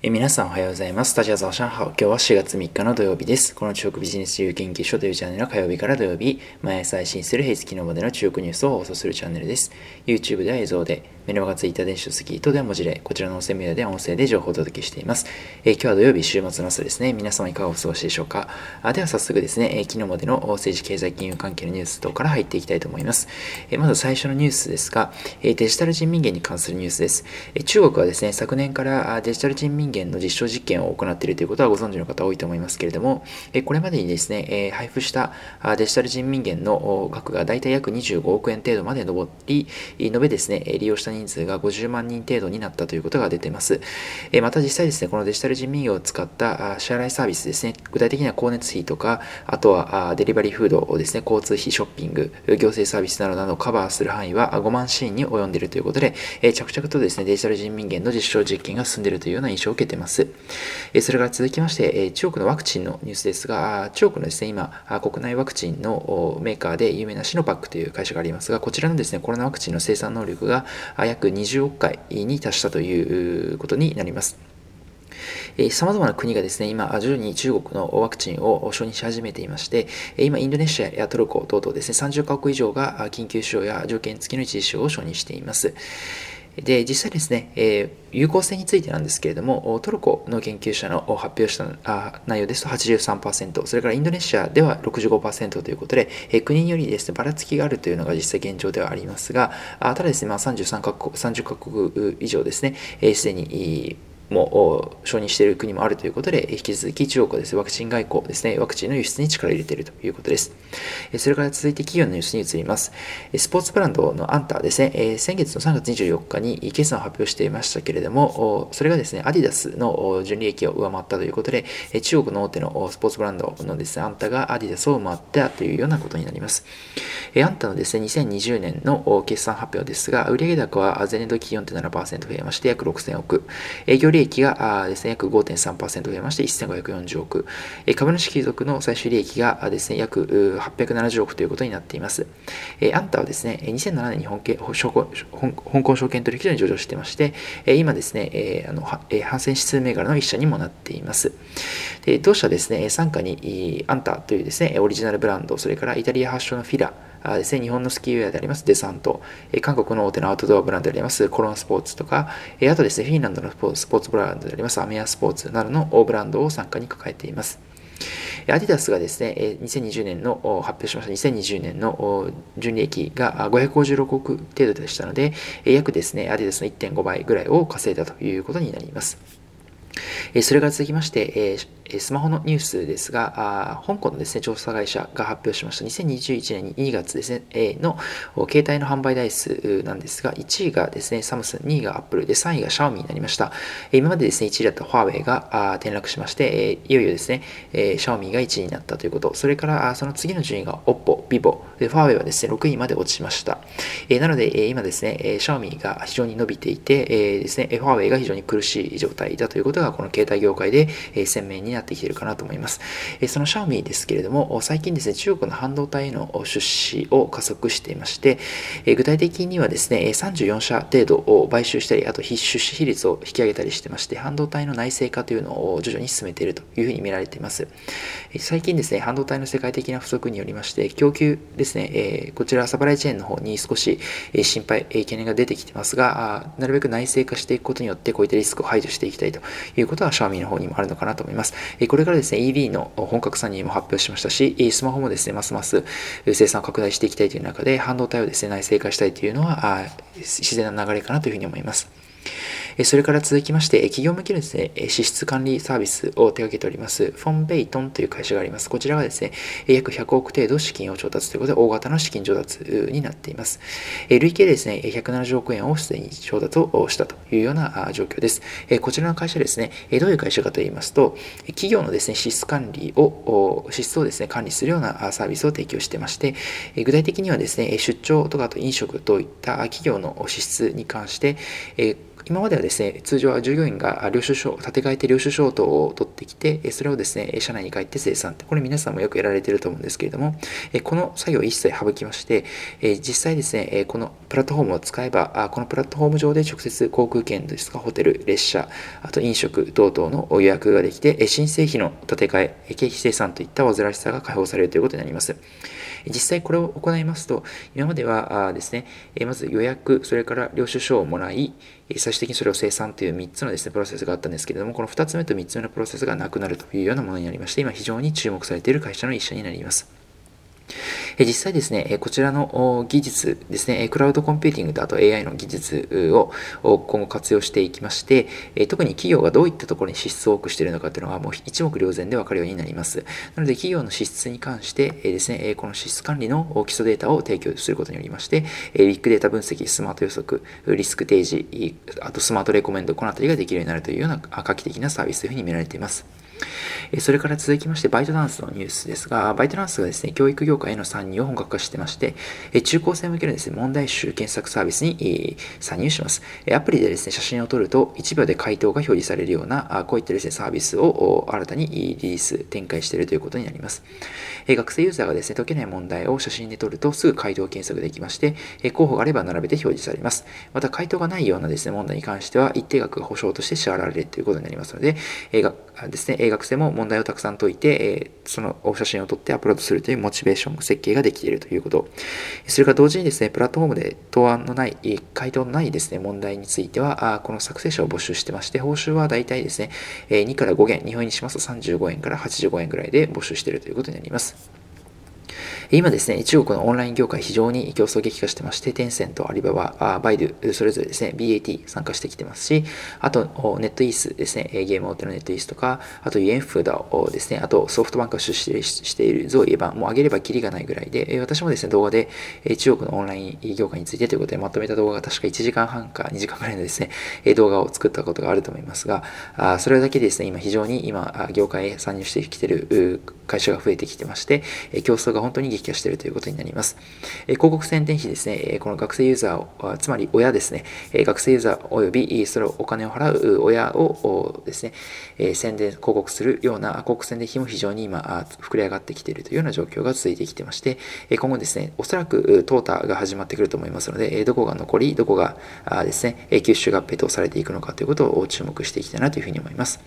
え皆さんおはようございます。スタジアザーシャンハオ。今日は4月3日の土曜日です。この中国ビジネス自由研究所というチャンネルは火曜日から土曜日、毎朝配信する平日昨日までの中国ニュースを放送するチャンネルです。YouTube では映像で、メルマガツイッター電子書籍とでは文字で、こちらの音声メディアで音声で情報をお届けしています。えー、今日は土曜日、週末の朝ですね。皆様いかがお過ごしでしょうか？あでは早速ですね、えー、昨日までの政治経済金融関係のニュース等から入っていきたいと思います。えー、まず最初のニュースですが、えデジタル人民元に関するニュースです。え中国はですね、昨年からデジタル人民元の実証実験を行っているということはご存知の方多いと思いますけれども、えこれまでにですね、え配布したデジタル人民元の額が大体約25億円程度まで上り、延べですね、利用した人人数が50万人程度になったということが出てます。えまた実際ですね、このデジタル人民元を使った支払いサービスですね、具体的には光熱費とか、あとはデリバリーフードをですね、交通費、ショッピング、行政サービスなどなどをカバーする範囲は5万シーンに及んでいるということで、え着々とですね、デジタル人民元の実証実験が進んでいるというような印象を受けています。えそれから続きまして、え中国のワクチンのニュースですが、中国のですね、今、国内ワクチンのメーカーで有名なシノパックという会社がありますが、こちらのですね、コロナワクチンの生産能力が約20億回に達したということになります。さまざまな国がですね、今、徐々に中国のワクチンを承認し始めていまして、今、インドネシアやトルコ等々ですね、30カ国以上が緊急使用や条件付きの一時使用を承認しています。で、実際ですね、えー、有効性についてなんですけれども、トルコの研究者の発表したあ内容ですと83%、それからインドネシアでは65%ということで、えー、国によりですね、ばらつきがあるというのが実際現状ではありますが、あただですね、まあ、33カ国、30カ国以上ですね、す、えー、で、にも承認している国もあるということで、引き続き中国はです、ね、ワクチン外交ですね、ワクチンの輸出に力を入れているということです。それから続いて企業のニュースに移ります。スポーツブランドのアンターですね、先月の3月24日に決算を発表していましたけれども、それがですね、アディダスの純利益を上回ったということで、中国の大手のスポーツブランドのですね、アンタがアディダスを回ったというようなことになります。アンタのですね、2020年の決算発表ですが、売上高は前年度期4.7%増えまして約6000億。営業利利益がですね、約5.3%増えまして1540億。株主貴族の最終利益がですね、約870億ということになっています。アンタはですね、2007年に本香港証券取引所に上場してまして、今ですね、あの反戦指数銘柄の一社にもなっています。で同社ですね、傘下にアンタというですね、オリジナルブランド、それからイタリア発祥のフィラ、ですね、日本のスキーウェアでありますデサント、韓国の大手のアウトドアブランドでありますコロンスポーツとか、あとですね、フィンランドのスポーツブランドでありますアメアスポーツなどの大ブランドを参加に抱えています。アディダスがですね、2020年の発表しました2020年の純利益が556億程度でしたので、約ですね、アディダスの1.5倍ぐらいを稼いだということになります。えそれから続きまして、えスマホのニュースですが、あ香港のですね、調査会社が発表しました2021年2月ですね、えの携帯の販売台数なんですが、1位がですね、サムスン、2位がアップルで、3位がシャオミになりました。今までですね、1位だったファーウェイが転落しまして、いよいよですね、シャオミが1位になったということ、それからその次の順位が Oppo、Vivo、でファーウェイはですね、6位まで落ちました。なので、今ですね、シャオミが非常に伸びていて、ですね、ファーウェイが非常に苦しい状態だということが、この携帯業界でえ鮮明になってきてるかなと思います。えそのシャオミですけれども、最近ですね、中国の半導体への出資を加速していまして、え具体的にはですね、34社程度を買収したり、あと出資比率を引き上げたりしてまして、半導体の内製化というのを徐々に進めているというふうに見られています。最近ですね、半導体の世界的な不足によりまして、供給ですね、えこちらサプライチェーンの方に少し心配、懸念が出てきてますが、なるべく内製化していくことによって、こういったリスクを排除していきたいということは、シャオミの方にもあるのかなと思います。これからですね、EV の本格参入も発表しましたし、スマホもですね、ますます生産を拡大していきたいという中で、半導体をですね、内製化したいというのは、自然な流れかなというふうに思います。それから続きまして、企業向けのですね、支出管理サービスを手掛けております、フォンベイトンという会社があります。こちらはですね、約100億程度資金を調達ということで、大型の資金調達になっています。累計でですね、170億円をすでに調達をしたというような状況です。こちらの会社ですね、どういう会社かと言いますと、企業のですね、支出管理を、支出をですね、管理するようなサービスを提供してまして、具体的にはですね、出張とかあと飲食といった企業の支出に関して、今まではですね、ですね通常は従業員が領収書、立て替えて領収書等を取ってきて、それをですね、社内に帰って生産って。これ皆さんもよくやられてると思うんですけれども、この作業を一切省きまして、実際ですね、このプラットフォームを使えば、このプラットフォーム上で直接航空券ですとか、ホテル、列車、あと飲食等々の予約ができて、新製費の立て替え、経費生産といった煩わしさが解放されるということになります。実際これを行いますと、今まではですね、まず予約、それから領収書をもらい、最終的にそれを生産という3つのですね、プロセスがあったんですけれども、この2つ目と3つ目のプロセスがなくなるというようなものになりまして、今非常に注目されている会社の一社になります。実際ですね、こちらの技術ですね、クラウドコンピューティングとあと AI の技術を今後活用していきまして、特に企業がどういったところに支出を多くしているのかというのがもう一目瞭然で分かるようになります。なので企業の支出に関してですね、この支出管理の基礎データを提供することによりまして、ビッグデータ分析、スマート予測、リスク提示、あとスマートレコメンド、このあたりができるようになるというような画期的なサービスというふうに見られています。それから続きまして、バイトダンスのニュースですが、バイトダンスがですね、教育業界への参入を本格化してまして、中高生向けのですね、問題集検索サービスに参入します。アプリでですね、写真を撮ると1秒で回答が表示されるような、こういったですね、サービスを新たにリリース、展開しているということになります。学生ユーザーがですね、解けない問題を写真で撮るとすぐ回答検索できまして、候補があれば並べて表示されます。また、回答がないようなですね、問題に関しては、一定額が保証として支払われるということになりますので、ですね、学生も問題をたくさん解いて、えそのお写真を撮ってアップロードするというモチベーション設計ができているということ。それから同時にですね、プラットフォームで答案のない、回答のないですね、問題については、あこの作成者を募集してまして、報酬は大体ですね、え2から5元、日本円にしますと35円から85円ぐらいで募集しているということになります。今ですね、中国のオンライン業界非常に競争激化してまして、テンセント、アリババ、バイドゥ、それぞれですね、BAT 参加してきてますし、あと、ネットイースですね、ゲーム大手のネットイースとか、あと、ユエンフーダをですね、あと、ソフトバンクが出資しているゾウイエバン、もう上げればキリがないぐらいで、私もですね、動画で中国のオンライン業界についてということでまとめた動画が確か1時間半か2時間ぐらいのですね、動画を作ったことがあると思いますが、それだけですね、今非常に今、業界へ参入してきてる会社が増えてきてまして、競争が本当に激化しているということになります。え広告宣伝費ですね、この学生ユーザーを、つまり親ですね、学生ユーザー及びそれをお金を払う親をですね、宣伝、広告するような広告宣伝費も非常に今、膨れ上がってきているというような状況が続いてきてまして、今後ですね、おそらく淘汰が始まってくると思いますので、どこが残り、どこがですね、吸収合併とされていくのかということを注目していきたいなというふうに思います。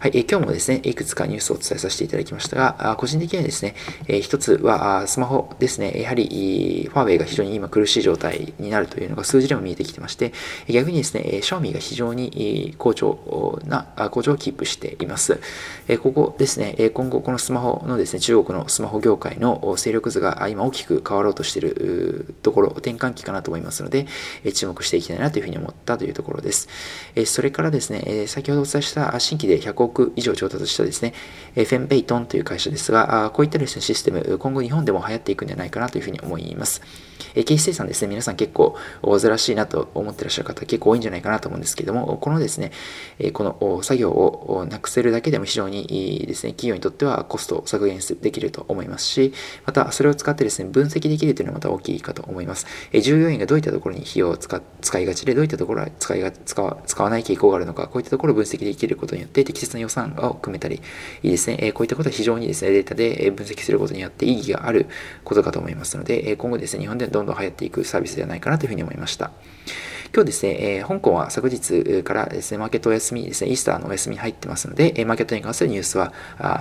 はい、え今日もですね、いくつかニュースをお伝えさせていただきましたが、あ個人的にはですね、え一つはスマホですね、やはりファーウェイが非常に今苦しい状態になるというのが数字でも見えてきてまして、逆にですね、シャオミが非常に好調な、好調をキープしています。ここですね、今後このスマホのですね、中国のスマホ業界の勢力図が今大きく変わろうとしているところ、転換期かなと思いますので、注目していきたいなというふうに思ったというところです。それからですね、先ほどお伝えした新規で100億億以上調達したですね、フェンベイトンという会社ですが、こういったですね、システム、今後日本でも流行っていくんじゃないかなというふうに思います。経費生産ですね、皆さん結構煩わしいなと思ってらっしゃる方結構多いんじゃないかなと思うんですけども、このですね、この作業をなくせるだけでも非常にいいですね、企業にとってはコストを削減できると思いますし、またそれを使ってですね、分析できるというのはまた大きいかと思います。従業員がどういったところに費用を使いがちで、どういったところは使いが使わ使わない傾向があるのか、こういったところを分析できることによって適切な予算を組めたり、いいですね、こういったことは非常にですね、データで分析することによって意義があることかと思いますので、今後ですね、日本でどんどん流行っていくサービスではないかなというふうに思いました。今日ですね、えー、香港は昨日からですね、マーケットお休みですね、イースターのお休み入ってますので、えマーケットに関するニュースは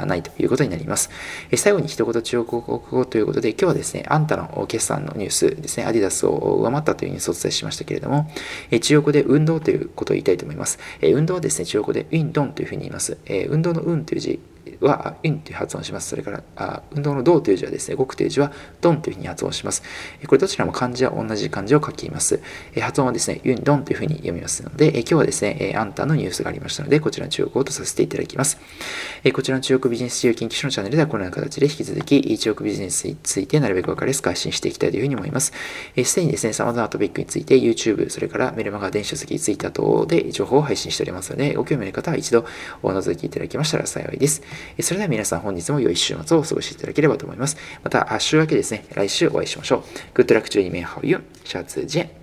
ないということになります。え最後に一言中国語ということで、今日はですね、あんたの決算のニュースですね、アディダスを上回ったというニュースをお伝えしましたけれども、え中国で運動ということを言いたいと思います。え運動はですね、中国でウィンドンというふうに言います。え運動の運という字は、インという発音します。それから、あ運動の動という字はですね、動くという字は、ドンというふうに発音します。これどちらも漢字は同じ漢字を書きます。発音はですね、ユンドンというふうに読みますので、今日はですね、アンタのニュースがありましたので、こちらの中国語とさせていただきます。こちらの中国ビジネス自由研究所のチャンネルでは、このような形で引き続き、中国ビジネスについてなるべく分かりやすく配信していきたいというふうに思います。すでにですね、様々なトピックについて YouTube、それからメルマガ、電子書籍、Twitter 等で情報を配信しておりますので、ご興味のある方は一度お覗きいただけましたら幸いです。それでは皆さん本日も良い週末をお過ごしいただければと思います。また、週明けですね、来週お会いしましょう。Good luck to you, シャツジェン。